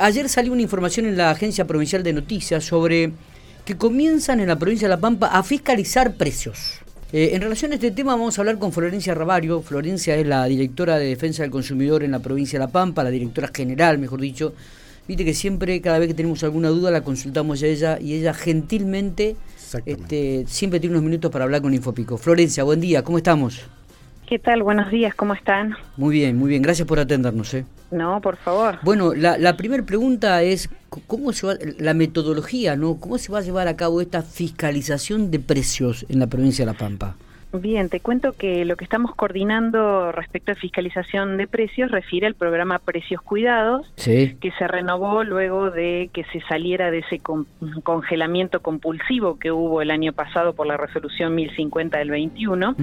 Ayer salió una información en la Agencia Provincial de Noticias sobre que comienzan en la provincia de La Pampa a fiscalizar precios. Eh, en relación a este tema vamos a hablar con Florencia Ravario. Florencia es la directora de Defensa del Consumidor en la provincia de La Pampa, la directora general, mejor dicho. Viste que siempre, cada vez que tenemos alguna duda, la consultamos a ella y ella gentilmente este, siempre tiene unos minutos para hablar con Infopico. Florencia, buen día, ¿cómo estamos? ¿Qué tal? Buenos días, ¿cómo están? Muy bien, muy bien, gracias por atendernos. ¿eh? No, por favor. Bueno, la, primera pregunta es, ¿cómo se va, la metodología, ¿no? ¿Cómo se va a llevar a cabo esta fiscalización de precios en la provincia de La Pampa? Bien, te cuento que lo que estamos coordinando respecto a fiscalización de precios refiere al programa Precios Cuidados, que se renovó luego de que se saliera de ese congelamiento compulsivo que hubo el año pasado por la resolución 1050 del 21.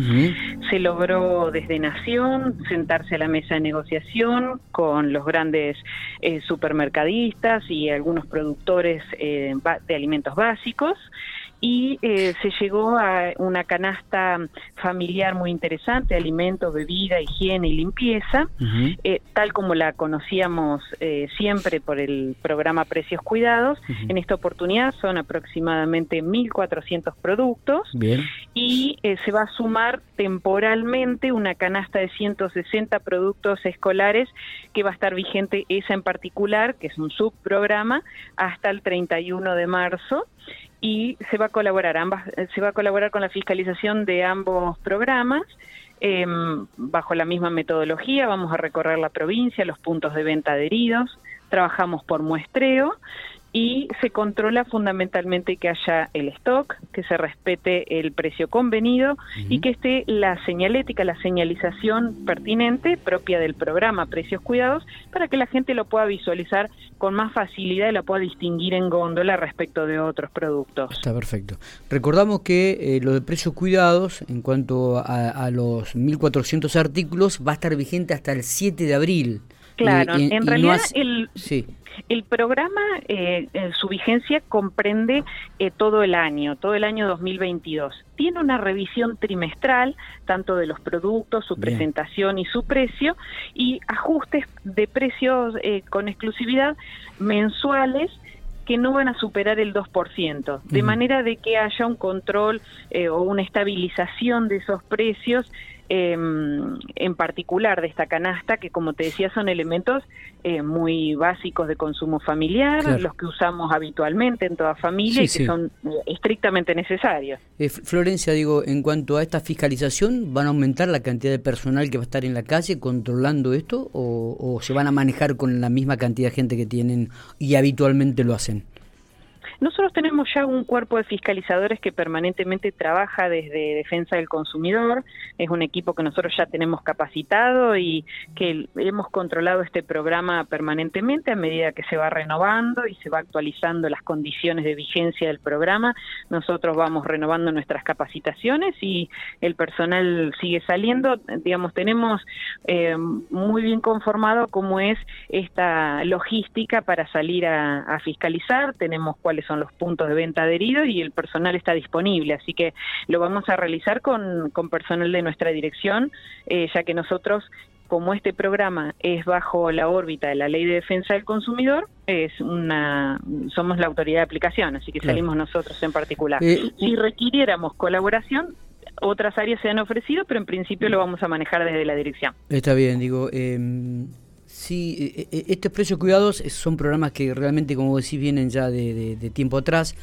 Se logró desde Nación sentarse a la mesa de negociación con los grandes eh, supermercadistas y algunos productores eh, de alimentos básicos y eh, se llegó a una canasta familiar muy interesante, alimentos, bebida, higiene y limpieza, eh, tal como la conocíamos eh, siempre por el programa Precios Cuidados. En esta oportunidad son aproximadamente 1.400 productos y se va a sumar temporalmente una canasta de 160 productos escolares que va a estar vigente esa en particular, que es un subprograma, hasta el 31 de marzo y se va a colaborar ambas eh, se va a colaborar con la fiscalización de ambos programas em, bajo la misma metodología vamos a recorrer la provincia los puntos de venta adheridos trabajamos por muestreo y se controla fundamentalmente que haya el stock, que se respete el precio convenido y que esté la señalética, la señalización pertinente propia del programa Precios Cuidados para que la gente lo pueda visualizar con más facilidad y lo pueda distinguir en góndola respecto de otros productos. Está perfecto. Recordamos que eh, lo de Precios Cuidados, en cuanto a, los 1.400 artículos, va a estar vigente hasta el 7 de abril. Claro, en realidad el... Sí. el programa, eh, su vigencia comprende eh, todo el año, todo el año 2022. Tiene una revisión trimestral, tanto de los productos, su presentación y su precio, y ajustes de precios eh, con exclusividad mensuales que no van a superar el 2%, de manera de que haya un control o una estabilización de esos precios Em, en particular de esta canasta, que como te decía son elementos eh, muy básicos de consumo familiar, los que usamos habitualmente en toda familia y que son eh, estrictamente necesarios. Eh, Florencia, digo, en cuanto a esta fiscalización, ¿van a aumentar la cantidad de personal que va a estar en la calle controlando esto o, o se van a manejar con la misma cantidad de gente que tienen y habitualmente lo hacen? Nosotros tenemos ya un cuerpo de fiscalizadores que permanentemente trabaja desde defensa del consumidor. Es un equipo que nosotros ya tenemos capacitado y que hemos controlado este programa permanentemente a medida que se va renovando y se va actualizando las condiciones de vigencia del programa. Nosotros vamos renovando nuestras capacitaciones y el personal sigue saliendo. Digamos, tenemos eh, muy bien conformado cómo es esta logística para salir a, a fiscalizar. Tenemos cuáles son son los puntos de venta adheridos y el personal está disponible, así que lo vamos a realizar con, con personal de nuestra dirección, eh, ya que nosotros como este programa es bajo la órbita de la Ley de Defensa del Consumidor, es una somos la autoridad de aplicación, así que salimos nosotros en particular. Eh, si requiriéramos colaboración, otras áreas se han ofrecido, pero en principio lo vamos a manejar desde la dirección. Está bien, digo, eh, Sí, e, e, estos precios cuidados son programas que realmente, como decís, vienen ya de, tiempo atrás.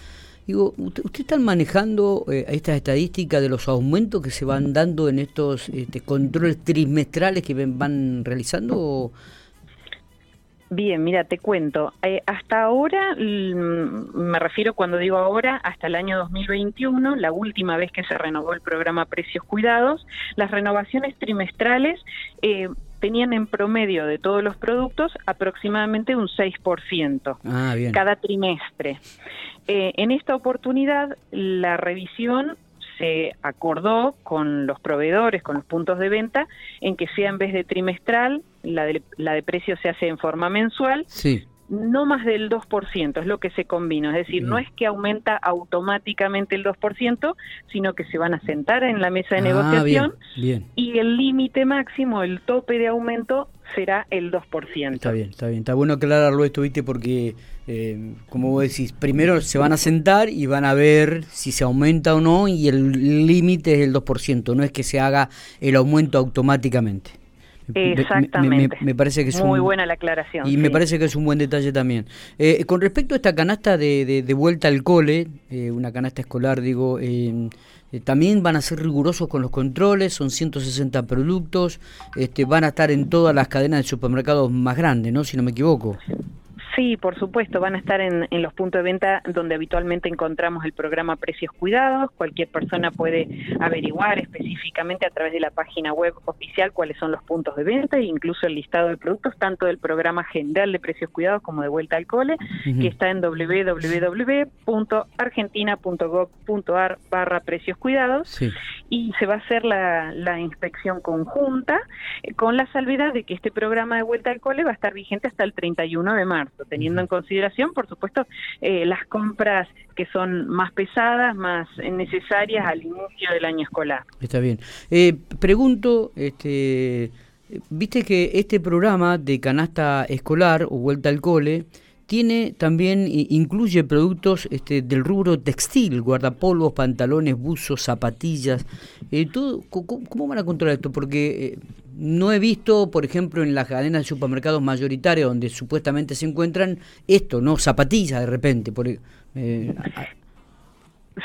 Digo, ¿usted, usted están manejando eh, estas estadísticas de los aumentos que se van dando en estos este, controles trimestrales que van realizando? Bien, mira, te cuento. Eh, hasta ahora, me refiero cuando digo ahora, hasta el año 2021, la última vez que se renovó el programa Precios Cuidados, las renovaciones trimestrales eh, tenían en promedio de todos los productos aproximadamente un 6% ah, cada trimestre. Eh, en esta oportunidad, la revisión se acordó con los proveedores, con los puntos de venta, en que sea en vez de trimestral, la de, la de precio se hace en forma mensual. Sí no más del 2%, es lo que se combina. Es decir, no es que aumenta automáticamente el 2%, sino que se van a sentar en la mesa de ah, negociación y el límite máximo, el tope de aumento, será el 2%. Está bien, está bien. Está bueno aclararlo esto, ¿viste? Porque, eh, como vos decís, primero se van a sentar y van a ver si se aumenta o no y el límite es el 2%, no es que se haga el aumento automáticamente. Exactamente. Me, parece que es muy buena la aclaración. Y me parece que es un buen detalle también. Eh, con respecto a esta canasta de, de, vuelta al cole, eh, una canasta escolar, digo, eh, también van a ser rigurosos con los controles, son 160 productos, este, van a estar en todas las cadenas de supermercados más grandes, ¿no? Si no me equivoco. Sí, por supuesto, van a estar en, los puntos de venta donde habitualmente encontramos el programa Precios Cuidados. Cualquier persona puede averiguar específicamente a través de la página web oficial cuáles son los puntos de venta e incluso el listado de productos, tanto del programa general de Precios Cuidados como de Vuelta al Cole, que está en www.argentina.gov.ar barra Precios Cuidados. Y se va a hacer la, la inspección conjunta eh, con la salvedad de que este programa de Vuelta al Cole va a estar vigente hasta el 31 de marzo teniendo en consideración, por supuesto, eh, las compras que son más pesadas, más necesarias al inicio del año escolar. Está bien. Eh, pregunto, este, viste que este programa de canasta escolar o vuelta al cole, tiene también, incluye productos este, del rubro textil, guardapolvos, pantalones, buzos, zapatillas. Eh, todo, ¿cómo, van a controlar esto? Porque eh, no he visto, por ejemplo, en las cadenas de supermercados mayoritarios donde supuestamente se encuentran esto, ¿no? Zapatillas de repente. Por, eh,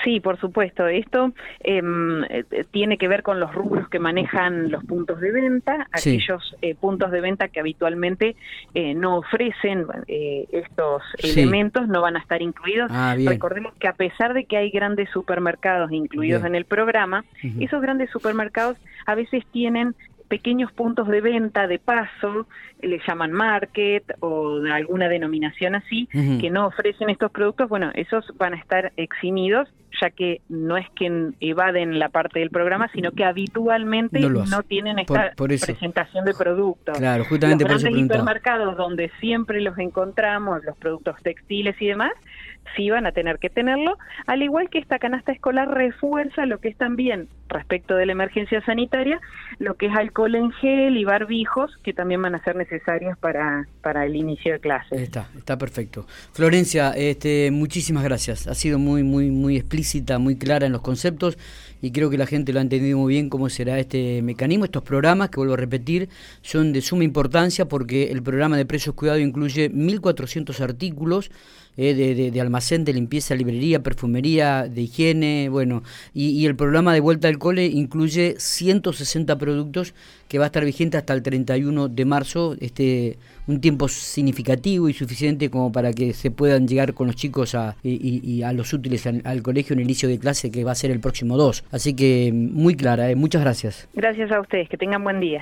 Sí, por supuesto. Esto em, eh, tiene que ver con los rubros que manejan los puntos de venta, aquellos eh, puntos de venta que habitualmente eh, no ofrecen estos elementos no van a estar incluidos. Ah, Recordemos que a pesar de que hay grandes supermercados incluidos en el programa, esos grandes supermercados a veces tienen pequeños puntos de venta de paso, le llaman market o de alguna denominación así, que no ofrecen estos productos, bueno, esos van a estar eximidos, ya que no es que evaden la parte del programa, sino que habitualmente no, tienen esta presentación de productos. Claro, justamente los grandes hipermercados donde siempre los encontramos, los productos textiles y demás, sí van a tener que tenerlo, al igual que esta canasta escolar refuerza lo que es también respecto de la emergencia sanitaria, lo que es alcohol en gel y barbijos, que también van a ser necesarios para, para el inicio de clases. Está, está perfecto. Florencia, este, muchísimas gracias. Ha sido muy, muy, muy explícita, muy clara en los conceptos y creo que la gente lo ha entendido muy bien cómo será este mecanismo. Estos programas, que vuelvo a repetir, son de suma importancia porque el programa de precios cuidado incluye 1.400 artículos eh, de, de, almacén, de limpieza, librería, perfumería, de higiene, bueno, y, el programa de vuelta al cole incluye 160 productos que va a estar vigente hasta el 31 de marzo, este un tiempo significativo y suficiente como para que se puedan llegar con los chicos a, y, a los útiles al, colegio en el inicio de clase que va a ser el próximo 2. Así que muy clara, eh, muchas gracias. Gracias a ustedes, que tengan buen día.